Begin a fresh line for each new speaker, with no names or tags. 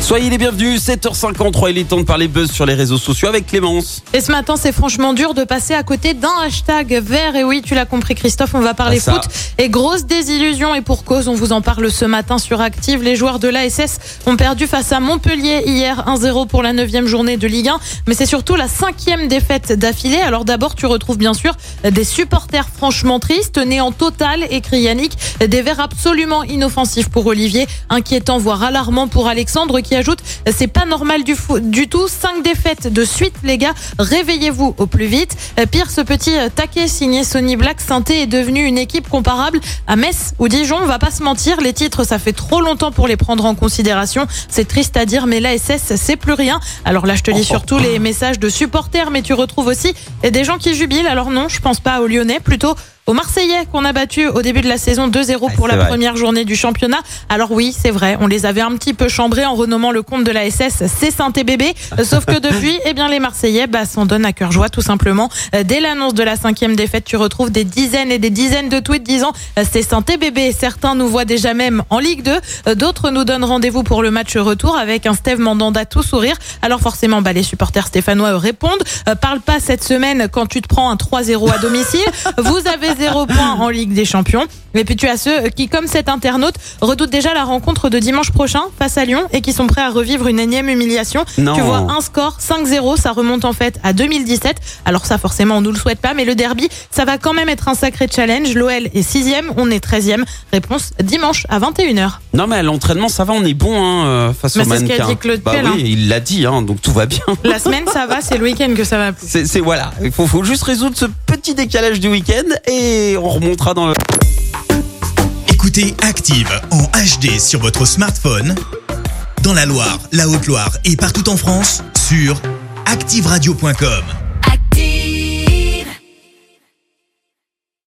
Soyez les bienvenus, 7h53, il est temps de parler buzz sur les réseaux sociaux avec Clémence.
Et ce matin, c'est franchement dur de passer à côté d'un hashtag vert. Et oui, tu l'as compris, Christophe, on va parler
Ah,
foot. Et grosse désillusion, et pour cause, on vous en parle ce matin sur Active. Les joueurs de l'ASS ont perdu face à Montpellier hier 1-0 pour la neuvième journée de Ligue 1. Mais c'est surtout la cinquième défaite d'affilée. Alors d'abord, tu retrouves bien sûr des supporters franchement tristes, néant total, écrit Yannick. Des verts absolument inoffensifs pour Olivier, inquiétant voire alarmant pour Alexandre qui ajoute c'est pas normal du, fou- du tout. Cinq défaites de suite, les gars. Réveillez-vous au plus vite. Euh, Pire, ce petit euh, taquet signé Sony Black, Sainté est devenu une équipe comparable à Metz ou Dijon. On va pas se mentir, les titres, ça fait trop longtemps pour les prendre en considération. C'est triste à dire, mais l'ASS, c'est plus rien. Alors là, je te lis surtout les messages de supporters, mais tu retrouves aussi des gens qui jubilent. Alors non, je pense pas aux Lyonnais, plutôt aux Marseillais qu'on a battus au début de la saison 2-0 pour
c'est
la
vrai.
première journée du championnat. Alors oui, c'est vrai, on les avait un petit peu chambrés en renommant le compte de la SS C'est Saint bébé. Sauf que depuis, eh bien les Marseillais bah, s'en donnent à cœur joie tout simplement. Euh, Dès l'annonce de la cinquième défaite, tu retrouves des dizaines et des dizaines de tweets disant euh, c'est Saint bébé. Certains nous voient déjà même en Ligue 2, Euh, d'autres nous donnent rendez-vous pour le match retour avec un Steve Mandanda tout sourire. Alors forcément, bah, les supporters stéphanois répondent. Parle pas cette semaine quand tu te prends un 3-0 à domicile. Vous avez zéro point en Ligue des Champions. Et puis tu as ceux qui, comme cet internaute, redoutent déjà la rencontre de dimanche prochain face à Lyon et qui sont prêts à revivre une énième humiliation.
Non.
Tu vois un score 5-0, ça remonte en fait à 2017. Alors ça forcément on nous le souhaite pas, mais le derby, ça va quand même être un sacré challenge. L'OL est 6 on est 13e. Réponse dimanche à 21h.
Non mais à l'entraînement ça va, on est bon hein, euh, face
Mais
aux
c'est ce qu'a dit Claude
bah
Pell,
oui,
hein.
il l'a dit, hein, donc tout va bien.
La semaine ça va, c'est le week-end que ça va plus.
C'est c'est- voilà, il faut, faut juste résoudre ce décalage du week-end et on remontera dans le...
Écoutez Active en HD sur votre smartphone, dans la Loire, la Haute-Loire et partout en France, sur activeradio.com.